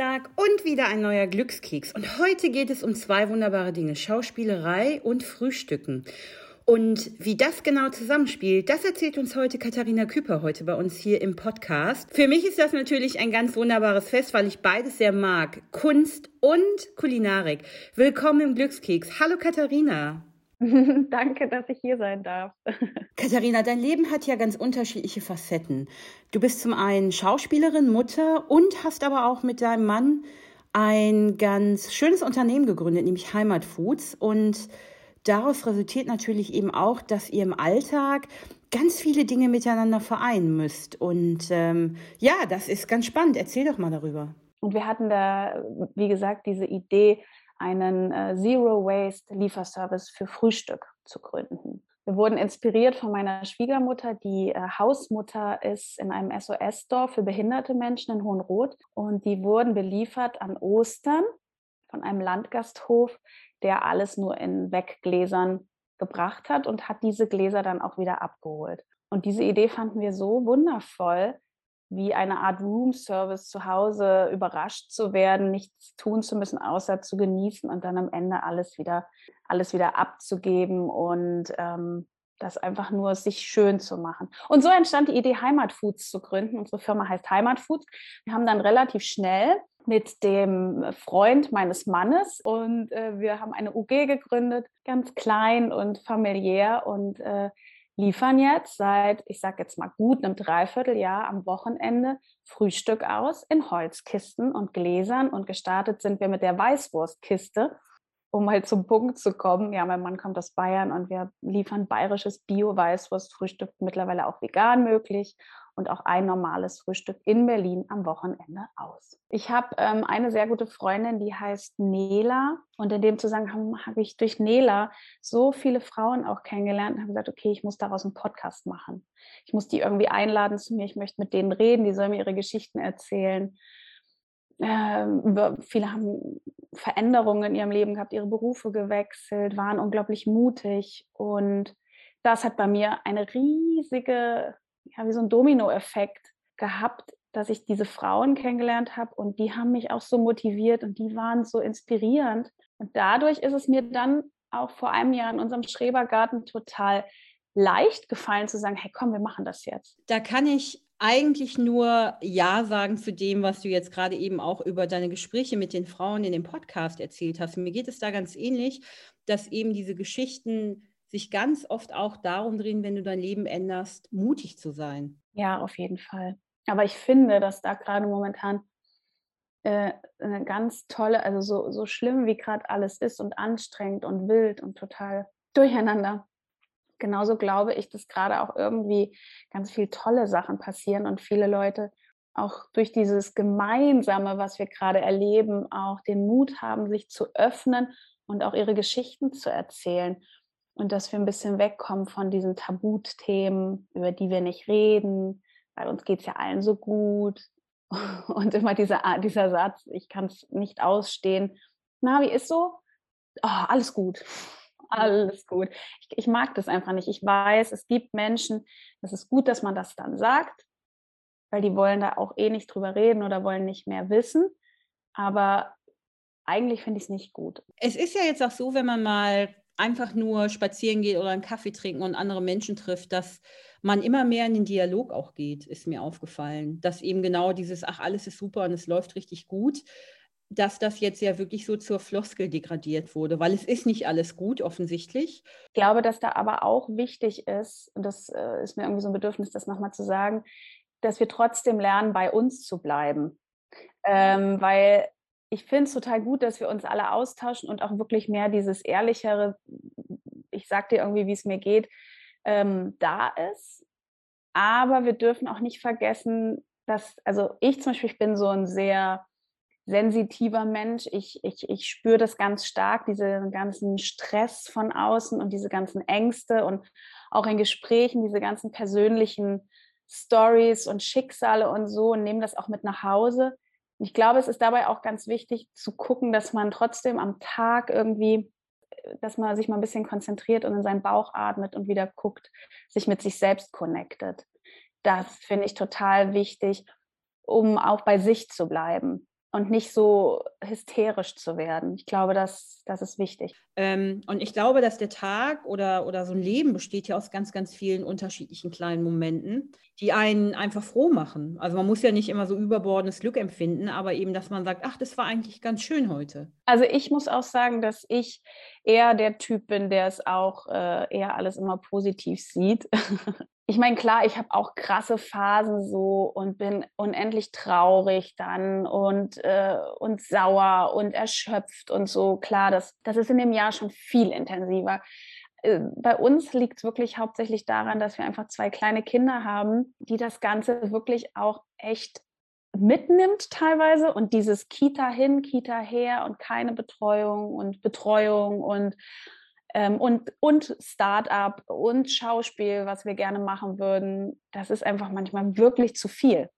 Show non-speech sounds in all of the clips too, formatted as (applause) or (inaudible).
Samstag und wieder ein neuer Glückskeks. Und heute geht es um zwei wunderbare Dinge, Schauspielerei und Frühstücken. Und wie das genau zusammenspielt, das erzählt uns heute Katharina Küper heute bei uns hier im Podcast. Für mich ist das natürlich ein ganz wunderbares Fest, weil ich beides sehr mag. Kunst und Kulinarik. Willkommen im Glückskeks. Hallo Katharina. (laughs) Danke, dass ich hier sein darf. (laughs) Katharina, dein Leben hat ja ganz unterschiedliche Facetten. Du bist zum einen Schauspielerin, Mutter und hast aber auch mit deinem Mann ein ganz schönes Unternehmen gegründet, nämlich Heimat Foods. Und daraus resultiert natürlich eben auch, dass ihr im Alltag ganz viele Dinge miteinander vereinen müsst. Und ähm, ja, das ist ganz spannend. Erzähl doch mal darüber. Und wir hatten da, wie gesagt, diese Idee, einen äh, Zero Waste Lieferservice für Frühstück zu gründen. Wir wurden inspiriert von meiner Schwiegermutter, die äh, Hausmutter ist in einem SOS-Dorf für behinderte Menschen in Hohenroth. Und die wurden beliefert an Ostern von einem Landgasthof, der alles nur in Weggläsern gebracht hat und hat diese Gläser dann auch wieder abgeholt. Und diese Idee fanden wir so wundervoll, wie eine Art Room Service zu Hause überrascht zu werden, nichts tun zu müssen, außer zu genießen und dann am Ende alles wieder, alles wieder abzugeben und ähm, das einfach nur sich schön zu machen. Und so entstand die Idee, Heimatfoods zu gründen. Unsere Firma heißt Heimatfoods. Wir haben dann relativ schnell mit dem Freund meines Mannes und äh, wir haben eine UG gegründet, ganz klein und familiär und äh, liefern jetzt seit, ich sage jetzt mal gut einem Dreivierteljahr am Wochenende Frühstück aus in Holzkisten und Gläsern. Und gestartet sind wir mit der Weißwurstkiste um mal zum Punkt zu kommen, ja, mein Mann kommt aus Bayern und wir liefern bayerisches Bio-Weißwurstfrühstück, mittlerweile auch vegan möglich und auch ein normales Frühstück in Berlin am Wochenende aus. Ich habe ähm, eine sehr gute Freundin, die heißt Nela und in dem Zusammenhang habe ich durch Nela so viele Frauen auch kennengelernt und habe gesagt, okay, ich muss daraus einen Podcast machen. Ich muss die irgendwie einladen zu mir, ich möchte mit denen reden, die sollen mir ihre Geschichten erzählen. Äh, viele haben Veränderungen in ihrem Leben gehabt, ihre Berufe gewechselt, waren unglaublich mutig. Und das hat bei mir eine riesige, ja, wie so ein Dominoeffekt gehabt, dass ich diese Frauen kennengelernt habe und die haben mich auch so motiviert und die waren so inspirierend. Und dadurch ist es mir dann auch vor einem Jahr in unserem Schrebergarten total leicht gefallen zu sagen, hey komm, wir machen das jetzt. Da kann ich eigentlich nur Ja sagen zu dem, was du jetzt gerade eben auch über deine Gespräche mit den Frauen in dem Podcast erzählt hast. Mir geht es da ganz ähnlich, dass eben diese Geschichten sich ganz oft auch darum drehen, wenn du dein Leben änderst, mutig zu sein. Ja, auf jeden Fall. Aber ich finde, dass da gerade momentan äh, eine ganz tolle, also so, so schlimm wie gerade alles ist und anstrengend und wild und total durcheinander, genauso glaube ich, dass gerade auch irgendwie ganz viele tolle Sachen passieren und viele Leute auch durch dieses Gemeinsame, was wir gerade erleben, auch den Mut haben, sich zu öffnen und auch ihre Geschichten zu erzählen. Und dass wir ein bisschen wegkommen von diesen Tabuthemen, über die wir nicht reden, weil uns geht es ja allen so gut. (laughs) Und immer dieser, dieser Satz, ich kann es nicht ausstehen. Na, wie ist so? Oh, alles gut (laughs) alles gut. Ich, ich, mag das einfach nicht. Ich weiß, es gibt Menschen, es ist gut, dass man das dann sagt, weil die wollen da auch eh nicht drüber reden oder wollen nicht mehr wissen. Aber eigentlich finde ich es nicht gut. Es ist ja jetzt auch so, wenn man mal einfach nur spazieren geht oder einen Kaffee trinken und andere Menschen trifft, dass man immer mehr in den Dialog auch geht, ist mir aufgefallen. Dass eben genau dieses, ach, alles ist super und es läuft richtig gut, dass das jetzt ja wirklich so zur Floskel degradiert wurde, weil es ist nicht alles gut offensichtlich. Ich glaube, dass da aber auch wichtig ist, und das äh, ist mir irgendwie so ein Bedürfnis, das nochmal zu sagen, dass wir trotzdem lernen, bei uns zu bleiben. Ähm, weil ich finde es total gut, dass wir uns alle austauschen und auch wirklich mehr dieses ehrlichere, ich sag dir irgendwie, wie es mir geht, ähm, da ist. Aber wir dürfen auch nicht vergessen, dass, also ich zum Beispiel, ich bin so ein sehr sensitiver Mensch. Ich, ich, ich spüre das ganz stark, diesen ganzen Stress von außen und diese ganzen Ängste und auch in Gesprächen, diese ganzen persönlichen Stories und Schicksale und so und nehme das auch mit nach Hause. Ich glaube, es ist dabei auch ganz wichtig zu gucken, dass man trotzdem am Tag irgendwie, dass man sich mal ein bisschen konzentriert und in seinen Bauch atmet und wieder guckt, sich mit sich selbst connectet. Das finde ich total wichtig, um auch bei sich zu bleiben und nicht so hysterisch zu werden. Ich glaube, das, das ist wichtig. Ähm, und ich glaube, dass der Tag oder, oder so ein Leben besteht ja aus ganz, ganz vielen unterschiedlichen kleinen Momenten, die einen einfach froh machen. Also man muss ja nicht immer so überbordendes Glück empfinden, aber eben, dass man sagt, ach, das war eigentlich ganz schön heute. Also ich muss auch sagen, dass ich eher der Typ bin, der es auch äh, eher alles immer positiv sieht. (laughs) ich meine, klar, ich habe auch krasse Phasen so und bin unendlich traurig dann und, äh, und sauer und erschöpft und so. Klar, das, das ist in dem Jahr schon viel intensiver. Äh, bei uns liegt es wirklich hauptsächlich daran, dass wir einfach zwei kleine Kinder haben, die das Ganze wirklich auch echt mitnimmt teilweise und dieses Kita hin, Kita her und keine Betreuung und Betreuung und und, und Start-up und Schauspiel, was wir gerne machen würden, das ist einfach manchmal wirklich zu viel.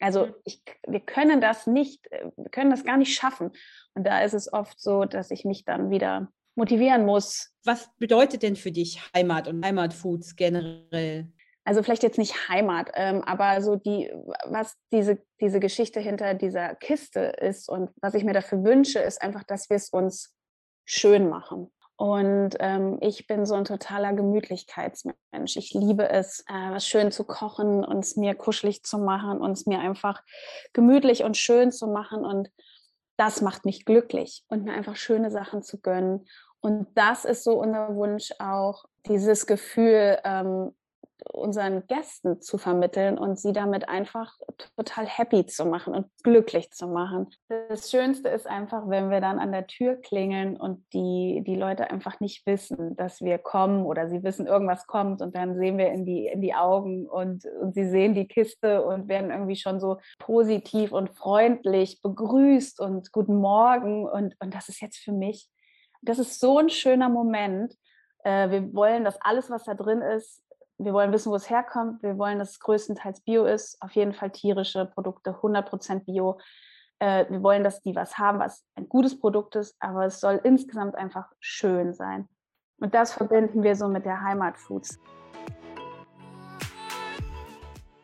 Also mhm. ich, wir können das nicht, äh, wir können das gar nicht schaffen. Und da ist es oft so, dass ich mich dann wieder motivieren muss. Was bedeutet denn für dich Heimat und Heimatfoods generell? Also vielleicht jetzt nicht Heimat, ähm, aber so die, was diese, diese Geschichte hinter dieser Kiste ist und was ich mir dafür wünsche, ist einfach, dass wir es uns schön machen. Und ähm, ich bin so ein totaler Gemütlichkeitsmensch. Ich liebe es, äh, was schön zu kochen und es mir kuschelig zu machen und es mir einfach gemütlich und schön zu machen. Und das macht mich glücklich und mir einfach schöne Sachen zu gönnen. Und das ist so unser Wunsch auch, dieses Gefühl, ähm, unseren Gästen zu vermitteln und sie damit einfach total happy zu machen und glücklich zu machen. Das Schönste ist einfach, wenn wir dann an der Tür klingeln und die, die Leute einfach nicht wissen, dass wir kommen oder sie wissen, irgendwas kommt und dann sehen wir in die, in die Augen und, und sie sehen die Kiste und werden irgendwie schon so positiv und freundlich begrüßt und guten Morgen und, und das ist jetzt für mich, das ist so ein schöner Moment. Äh, wir wollen, dass alles, was da drin ist, wir wollen wissen, wo es herkommt. Wir wollen, dass es größtenteils Bio ist. Auf jeden Fall tierische Produkte, 100% Bio. Äh, wir wollen, dass die was haben, was ein gutes Produkt ist, aber es soll insgesamt einfach schön sein. Und das verbinden wir so mit der Heimatfoods.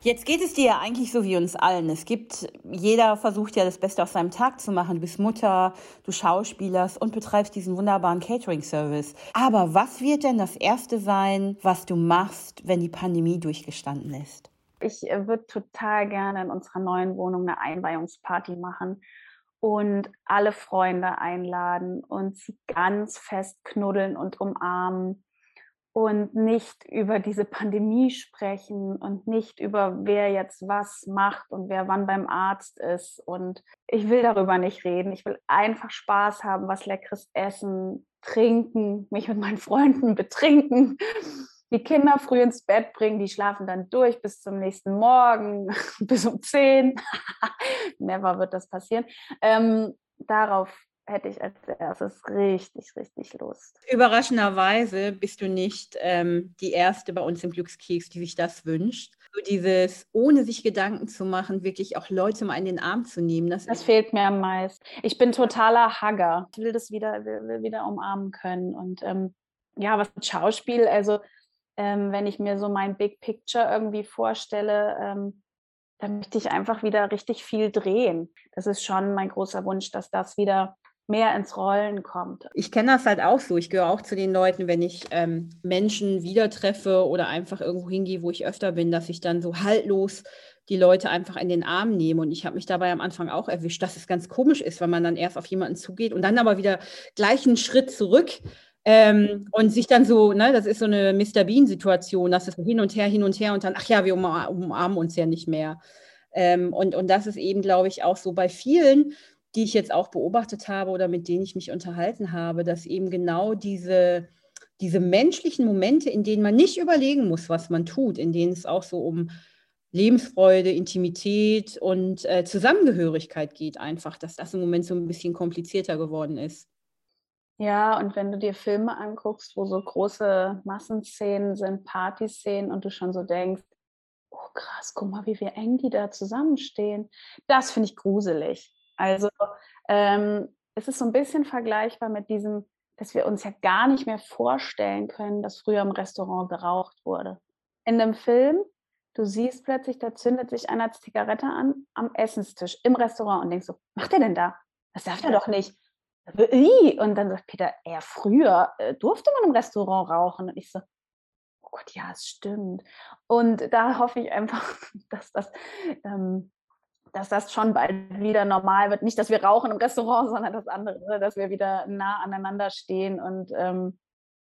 Jetzt geht es dir ja eigentlich so wie uns allen. Es gibt, jeder versucht ja das Beste aus seinem Tag zu machen. Du bist Mutter, du schauspielerst und betreibst diesen wunderbaren Catering-Service. Aber was wird denn das Erste sein, was du machst, wenn die Pandemie durchgestanden ist? Ich äh, würde total gerne in unserer neuen Wohnung eine Einweihungsparty machen und alle Freunde einladen und sie ganz fest knuddeln und umarmen und nicht über diese Pandemie sprechen und nicht über wer jetzt was macht und wer wann beim Arzt ist. Und ich will darüber nicht reden. Ich will einfach Spaß haben, was leckeres essen, trinken, mich mit meinen Freunden betrinken, die Kinder früh ins Bett bringen, die schlafen dann durch bis zum nächsten Morgen, (laughs) bis um zehn. (laughs) Never wird das passieren. Ähm, darauf hätte ich als erstes richtig, richtig Lust. Überraschenderweise bist du nicht ähm, die Erste bei uns im Glückskeks, die sich das wünscht. So dieses, ohne sich Gedanken zu machen, wirklich auch Leute mal in den Arm zu nehmen. Das, das fehlt mir am meisten. Ich bin totaler Hugger. Ich will das wieder, will, will wieder umarmen können. Und ähm, ja, was mit Schauspiel, also ähm, wenn ich mir so mein Big Picture irgendwie vorstelle, ähm, dann möchte ich einfach wieder richtig viel drehen. Das ist schon mein großer Wunsch, dass das wieder mehr ins Rollen kommt. Ich kenne das halt auch so. Ich gehöre auch zu den Leuten, wenn ich ähm, Menschen wieder treffe oder einfach irgendwo hingehe, wo ich öfter bin, dass ich dann so haltlos die Leute einfach in den Arm nehme. Und ich habe mich dabei am Anfang auch erwischt, dass es ganz komisch ist, wenn man dann erst auf jemanden zugeht und dann aber wieder gleich einen Schritt zurück ähm, und sich dann so, ne, das ist so eine Mr. Bean-Situation, dass es hin und her, hin und her und dann, ach ja, wir umarmen uns ja nicht mehr. Ähm, und, und das ist eben, glaube ich, auch so bei vielen, die ich jetzt auch beobachtet habe oder mit denen ich mich unterhalten habe, dass eben genau diese, diese menschlichen Momente, in denen man nicht überlegen muss, was man tut, in denen es auch so um Lebensfreude, Intimität und äh, Zusammengehörigkeit geht, einfach, dass das im Moment so ein bisschen komplizierter geworden ist. Ja, und wenn du dir Filme anguckst, wo so große Massenszenen sind, Partyszenen und du schon so denkst, oh krass, guck mal, wie wir eng die da zusammenstehen, das finde ich gruselig. Also ähm, es ist so ein bisschen vergleichbar mit diesem, dass wir uns ja gar nicht mehr vorstellen können, dass früher im Restaurant geraucht wurde. In dem Film, Du siehst plötzlich, da zündet sich einer Zigarette an am Essenstisch im Restaurant und denkst so, macht der denn da? Das darf der doch nicht. Und dann sagt Peter, eher früher äh, durfte man im Restaurant rauchen. Und ich so, oh Gott, ja, es stimmt. Und da hoffe ich einfach, (laughs) dass das, ähm, dass das schon bald wieder normal wird. Nicht, dass wir rauchen im Restaurant, (laughs) sondern das andere, dass wir wieder nah aneinander stehen und ähm,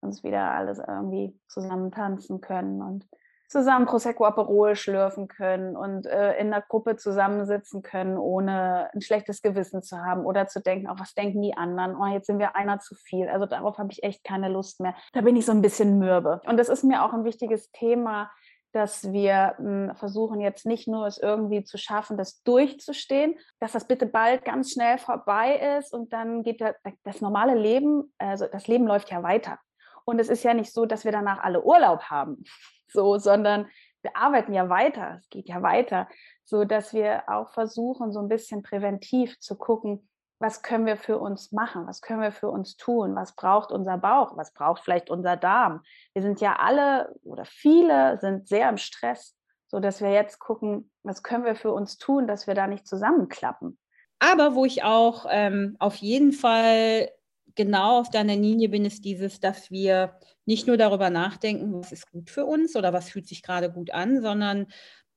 uns wieder alles irgendwie zusammen tanzen können und zusammen Prosecco Aperol schlürfen können und äh, in der Gruppe zusammensitzen können, ohne ein schlechtes Gewissen zu haben oder zu denken, auch was denken die anderen? Oh, jetzt sind wir einer zu viel. Also darauf habe ich echt keine Lust mehr. Da bin ich so ein bisschen mürbe. Und das ist mir auch ein wichtiges Thema, dass wir hm, versuchen jetzt nicht nur es irgendwie zu schaffen, das durchzustehen, dass das bitte bald ganz schnell vorbei ist und dann geht das normale Leben, also das Leben läuft ja weiter. Und es ist ja nicht so, dass wir danach alle Urlaub haben, (laughs) so, sondern wir arbeiten ja weiter, es geht ja weiter, so dass wir auch versuchen, so ein bisschen präventiv zu gucken, was können wir für uns machen, was können wir für uns tun, was braucht unser Bauch, was braucht vielleicht unser Darm. Wir sind ja alle oder viele sind sehr im Stress, so dass wir jetzt gucken, was können wir für uns tun, dass wir da nicht zusammenklappen. Aber wo ich auch ähm, auf jeden Fall genau auf deiner Linie bin, ist dieses, dass wir nicht nur darüber nachdenken, was ist gut für uns oder was fühlt sich gerade gut an, sondern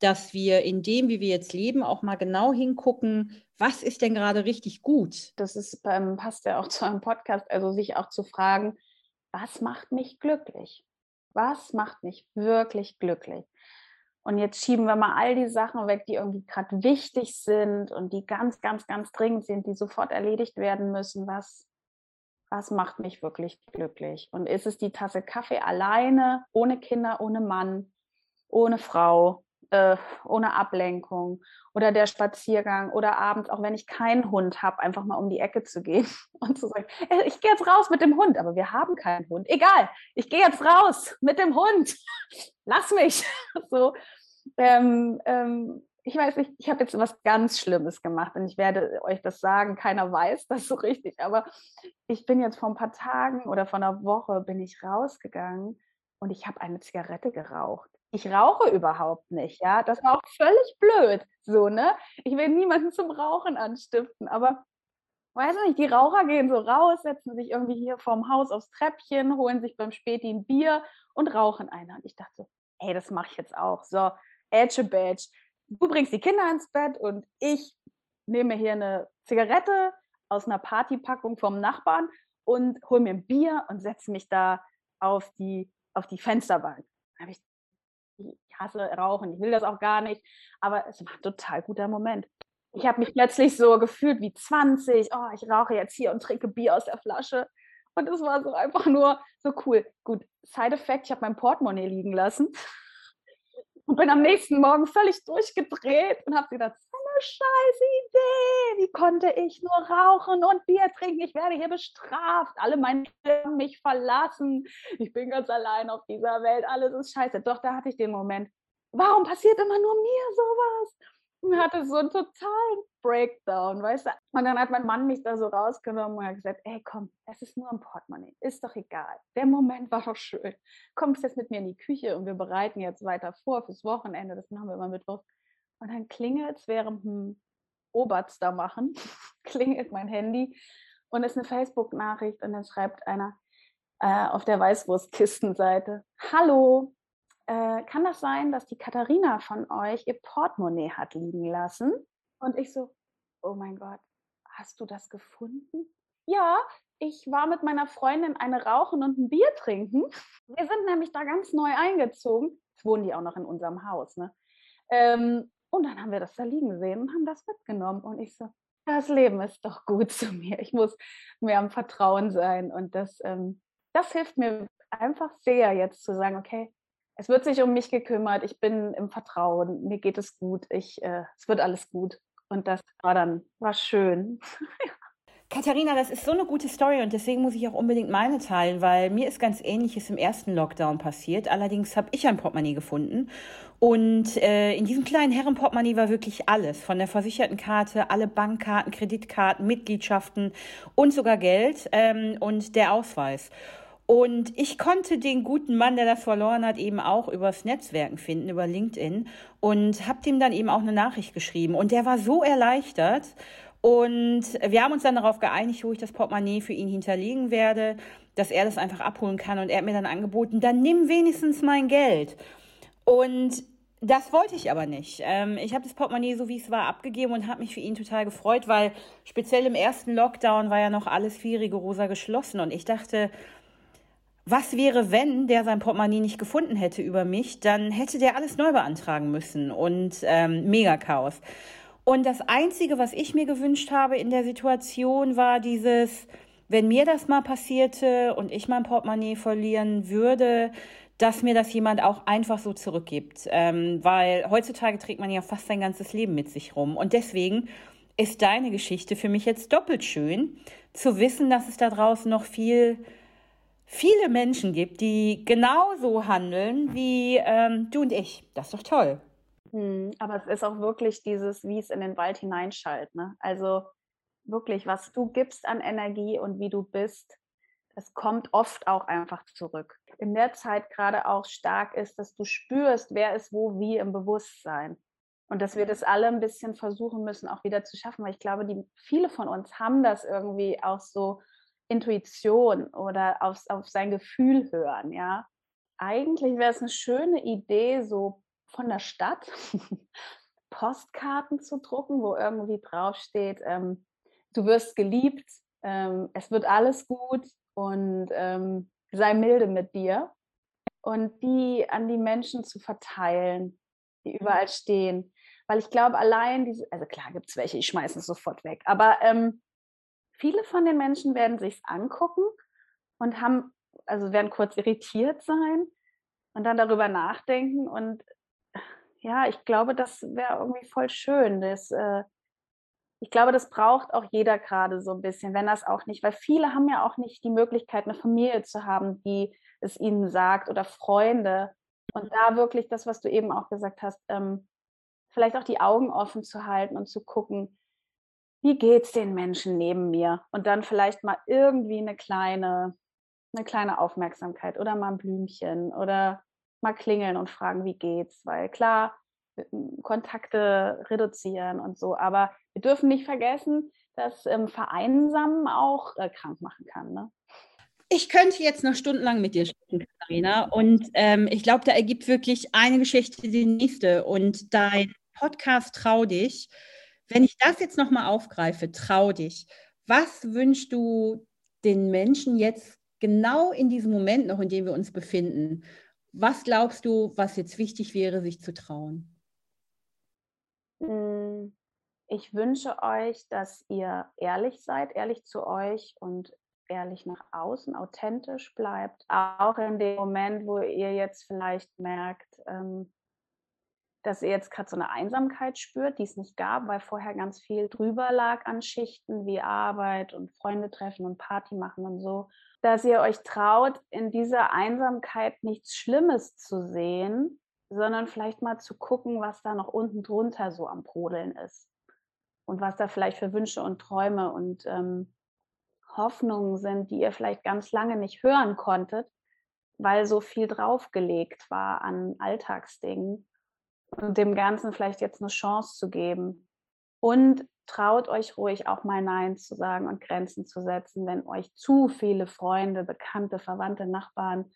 dass wir in dem, wie wir jetzt leben, auch mal genau hingucken, was ist denn gerade richtig gut. Das ist beim, passt ja auch zu einem Podcast, also sich auch zu fragen, was macht mich glücklich? Was macht mich wirklich glücklich? Und jetzt schieben wir mal all die Sachen weg, die irgendwie gerade wichtig sind und die ganz, ganz, ganz dringend sind, die sofort erledigt werden müssen. Was was macht mich wirklich glücklich? Und ist es die Tasse Kaffee alleine, ohne Kinder, ohne Mann, ohne Frau, äh, ohne Ablenkung oder der Spaziergang oder abends, auch wenn ich keinen Hund habe, einfach mal um die Ecke zu gehen (laughs) und zu sagen, äh, ich gehe jetzt raus mit dem Hund, aber wir haben keinen Hund. Egal, ich gehe jetzt raus mit dem Hund. (laughs) Lass mich. (laughs) So. Ähm, ähm, ich weiß nicht, ich habe jetzt was ganz Schlimmes gemacht und ich werde euch das sagen, keiner weiß das so richtig, aber ich bin jetzt vor ein paar Tagen oder vor einer Woche bin ich rausgegangen und ich habe eine Zigarette geraucht. Ich rauche überhaupt nicht, ja, das war auch völlig blöd, so, ne? Ich will niemanden zum Rauchen anstiften, aber weiß nicht, die Raucher gehen so raus, setzen sich irgendwie hier vorm Haus aufs Treppchen, holen sich beim Späti ein Bier und rauchen einer. Und ich dachte, hey, das mache ich jetzt auch. So, Edge Badge du bringst die Kinder ins Bett und ich nehme hier eine Zigarette aus einer Partypackung vom Nachbarn und hole mir ein Bier und setze mich da auf die, auf die Fensterbank. ich, ich hasse Rauchen, ich will das auch gar nicht, aber es war ein total guter Moment. Ich habe mich plötzlich so gefühlt wie 20, oh, ich rauche jetzt hier und trinke Bier aus der Flasche. Und es war so einfach nur so cool. Gut, Side Effect, ich habe mein Portemonnaie liegen lassen (laughs) und bin am nächsten Morgen völlig durchgedreht und habe gedacht, scheiß Idee. Wie konnte ich nur rauchen und Bier trinken? Ich werde hier bestraft. Alle meine haben mich verlassen. Ich bin ganz allein auf dieser Welt. Alles ist scheiße. Doch, da hatte ich den Moment. Warum passiert immer nur mir sowas? und hatte so einen totalen Breakdown, weißt du. Und dann hat mein Mann mich da so rausgenommen und hat gesagt, ey komm, es ist nur ein Portemonnaie, ist doch egal. Der Moment war doch schön. Kommst jetzt mit mir in die Küche und wir bereiten jetzt weiter vor fürs Wochenende, das machen wir immer Mittwoch. Und dann klingelt es während dem Oberts da machen, (laughs) klingelt mein Handy und ist eine Facebook-Nachricht und dann schreibt einer äh, auf der Weißwurstkistenseite, Hallo, äh, kann das sein, dass die Katharina von euch ihr Portemonnaie hat liegen lassen? Und ich so, oh mein Gott, hast du das gefunden? Ja, ich war mit meiner Freundin eine rauchen und ein Bier trinken. Wir sind nämlich da ganz neu eingezogen. Jetzt wohnen die auch noch in unserem Haus, ne? Ähm, und dann haben wir das da liegen sehen und haben das mitgenommen. Und ich so, das Leben ist doch gut zu mir. Ich muss mehr am Vertrauen sein. Und das, ähm, das hilft mir einfach sehr, jetzt zu sagen, okay, es wird sich um mich gekümmert, ich bin im Vertrauen, mir geht es gut, ich, äh, es wird alles gut. Und das war dann, war schön. (laughs) Katharina, das ist so eine gute Story und deswegen muss ich auch unbedingt meine teilen, weil mir ist ganz Ähnliches im ersten Lockdown passiert. Allerdings habe ich ein Portemonnaie gefunden und äh, in diesem kleinen Herrenportemonnaie war wirklich alles, von der versicherten Karte, alle Bankkarten, Kreditkarten, Mitgliedschaften und sogar Geld ähm, und der Ausweis. Und ich konnte den guten Mann, der das verloren hat, eben auch übers Netzwerken finden, über LinkedIn und habe dem dann eben auch eine Nachricht geschrieben. Und der war so erleichtert. Und wir haben uns dann darauf geeinigt, wo ich das Portemonnaie für ihn hinterlegen werde, dass er das einfach abholen kann. Und er hat mir dann angeboten, dann nimm wenigstens mein Geld. Und das wollte ich aber nicht. Ähm, ich habe das Portemonnaie so wie es war abgegeben und habe mich für ihn total gefreut, weil speziell im ersten Lockdown war ja noch alles viel rigoroser geschlossen und ich dachte, was wäre, wenn der sein Portemonnaie nicht gefunden hätte über mich? Dann hätte der alles neu beantragen müssen und ähm, mega Chaos. Und das Einzige, was ich mir gewünscht habe in der Situation, war dieses, wenn mir das mal passierte und ich mein Portemonnaie verlieren würde, dass mir das jemand auch einfach so zurückgibt. Ähm, weil heutzutage trägt man ja fast sein ganzes Leben mit sich rum. Und deswegen ist deine Geschichte für mich jetzt doppelt schön, zu wissen, dass es da draußen noch viel viele Menschen gibt, die genauso handeln wie ähm, du und ich. Das ist doch toll. Hm, aber es ist auch wirklich dieses, wie es in den Wald hineinschallt. Ne? Also wirklich, was du gibst an Energie und wie du bist, das kommt oft auch einfach zurück. In der Zeit gerade auch stark ist, dass du spürst, wer ist wo, wie im Bewusstsein. Und dass wir das alle ein bisschen versuchen müssen, auch wieder zu schaffen, weil ich glaube, die, viele von uns haben das irgendwie auch so Intuition oder auf, auf sein Gefühl hören, ja. Eigentlich wäre es eine schöne Idee, so von der Stadt (laughs) Postkarten zu drucken, wo irgendwie draufsteht, ähm, du wirst geliebt, ähm, es wird alles gut und ähm, sei milde mit dir. Und die an die Menschen zu verteilen, die überall stehen. Weil ich glaube, allein diese, also klar gibt es welche, ich schmeiße es sofort weg, aber ähm, viele von den Menschen werden sich angucken und haben, also werden kurz irritiert sein und dann darüber nachdenken. Und ja, ich glaube, das wäre irgendwie voll schön. Das, äh, ich glaube, das braucht auch jeder gerade so ein bisschen, wenn das auch nicht, weil viele haben ja auch nicht die Möglichkeit, eine Familie zu haben, die es ihnen sagt oder Freunde. Und da wirklich das, was du eben auch gesagt hast, ähm, vielleicht auch die Augen offen zu halten und zu gucken, wie geht's den Menschen neben mir? Und dann vielleicht mal irgendwie eine kleine, eine kleine Aufmerksamkeit oder mal ein Blümchen oder mal klingeln und fragen, wie geht's? Weil klar, Kontakte reduzieren und so, aber wir dürfen nicht vergessen, dass ähm, Vereinsamen auch äh, krank machen kann. Ne? Ich könnte jetzt noch stundenlang mit dir sprechen, Katharina. Und ähm, ich glaube, da ergibt wirklich eine Geschichte die nächste. Und dein Podcast Trau dich wenn ich das jetzt nochmal aufgreife, trau dich. Was wünschst du den Menschen jetzt genau in diesem Moment noch, in dem wir uns befinden? Was glaubst du, was jetzt wichtig wäre, sich zu trauen? Hm, ich wünsche euch, dass ihr ehrlich seid, ehrlich zu euch und ehrlich nach außen, authentisch bleibt. Auch in dem Moment, wo ihr jetzt vielleicht merkt, ähm, dass ihr jetzt gerade so eine Einsamkeit spürt, die es nicht gab, weil vorher ganz viel drüber lag an Schichten wie Arbeit und Freunde treffen und Party machen und so, dass ihr euch traut, in dieser Einsamkeit nichts Schlimmes zu sehen, sondern vielleicht mal zu gucken, was da noch unten drunter so am Brodeln ist und was da vielleicht für Wünsche und Träume und ähm, Hoffnungen sind, die ihr vielleicht ganz lange nicht hören konntet, weil so viel draufgelegt war an Alltagsdingen und dem Ganzen vielleicht jetzt eine Chance zu geben. Und traut euch ruhig auch mal Nein zu sagen und Grenzen zu setzen, wenn euch zu viele Freunde, Bekannte, Verwandte, Nachbarn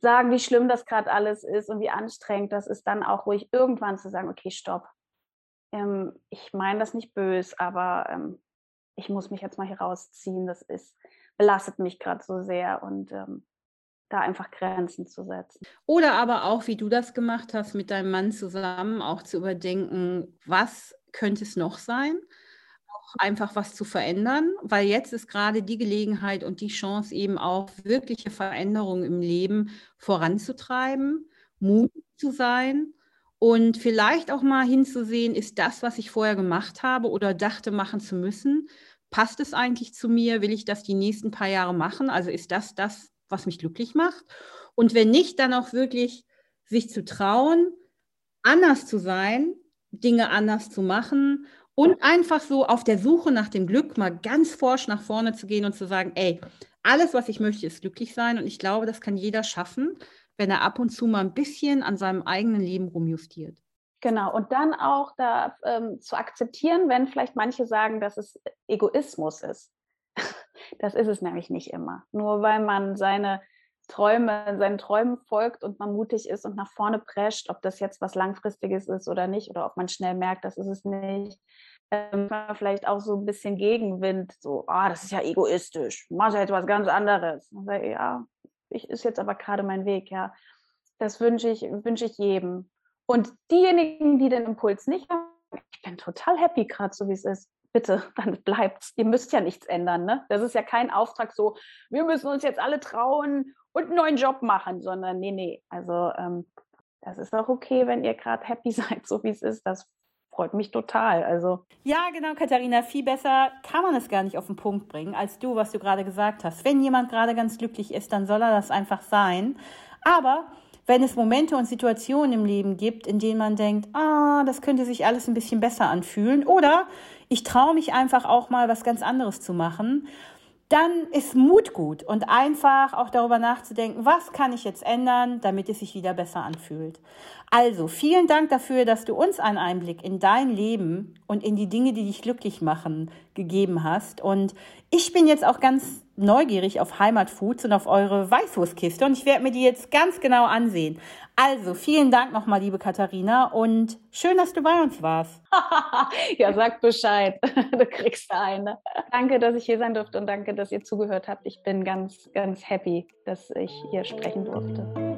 sagen, wie schlimm das gerade alles ist und wie anstrengend das ist, dann auch ruhig irgendwann zu sagen, okay, stopp. Ähm, ich meine das nicht böse, aber ähm, ich muss mich jetzt mal hier rausziehen. Das ist, belastet mich gerade so sehr und ähm, da einfach Grenzen zu setzen. Oder aber auch, wie du das gemacht hast, mit deinem Mann zusammen auch zu überdenken, was könnte es noch sein? Auch einfach was zu verändern, weil jetzt ist gerade die Gelegenheit und die Chance eben auch wirkliche Veränderungen im Leben voranzutreiben, mutig zu sein und vielleicht auch mal hinzusehen, ist das, was ich vorher gemacht habe oder dachte machen zu müssen, passt es eigentlich zu mir? Will ich das die nächsten paar Jahre machen? Also ist das das, was mich glücklich macht. Und wenn nicht, dann auch wirklich sich zu trauen, anders zu sein, Dinge anders zu machen und einfach so auf der Suche nach dem Glück mal ganz forsch nach vorne zu gehen und zu sagen, ey, alles, was ich möchte, ist glücklich sein. Und ich glaube, das kann jeder schaffen, wenn er ab und zu mal ein bisschen an seinem eigenen Leben rumjustiert. Genau, und dann auch da ähm, zu akzeptieren, wenn vielleicht manche sagen, dass es Egoismus ist. (laughs) Das ist es nämlich nicht immer. Nur weil man seine Träume, seinen Träumen folgt und man mutig ist und nach vorne prescht, ob das jetzt was Langfristiges ist oder nicht, oder ob man schnell merkt, das ist es nicht. Ähm, vielleicht auch so ein bisschen Gegenwind, so, ah, das ist ja egoistisch, mach jetzt was ganz anderes. Und ja, ich ist jetzt aber gerade mein Weg, ja. Das wünsche ich, wünsche ich jedem. Und diejenigen, die den Impuls nicht haben, ich bin total happy gerade so wie es ist bitte, (laughs) dann bleibt's. Ihr müsst ja nichts ändern. Ne? Das ist ja kein Auftrag so, wir müssen uns jetzt alle trauen und einen neuen Job machen, sondern nee, nee. Also ähm, das ist auch okay, wenn ihr gerade happy (laughs) seid, so wie es ist. Das freut mich total. Also ja, genau, Katharina. Viel besser kann man es gar nicht auf den Punkt bringen als du, was du gerade gesagt hast. Wenn jemand gerade ganz glücklich ist, dann soll er das einfach sein. Aber wenn es Momente und Situationen im Leben gibt, in denen man denkt, ah, das könnte sich alles ein bisschen besser anfühlen oder ich traue mich einfach auch mal was ganz anderes zu machen, dann ist Mut gut und einfach auch darüber nachzudenken, was kann ich jetzt ändern, damit es sich wieder besser anfühlt. Also vielen Dank dafür, dass du uns einen Einblick in dein Leben und in die Dinge, die dich glücklich machen, gegeben hast. Und ich bin jetzt auch ganz neugierig auf Heimatfoods und auf eure Weißwurstkiste und ich werde mir die jetzt ganz genau ansehen. Also vielen Dank nochmal, liebe Katharina und schön, dass du bei uns warst. (laughs) ja, sag Bescheid. (laughs) du kriegst eine. Danke, dass ich hier sein durfte und danke, dass ihr zugehört habt. Ich bin ganz, ganz happy, dass ich hier sprechen durfte.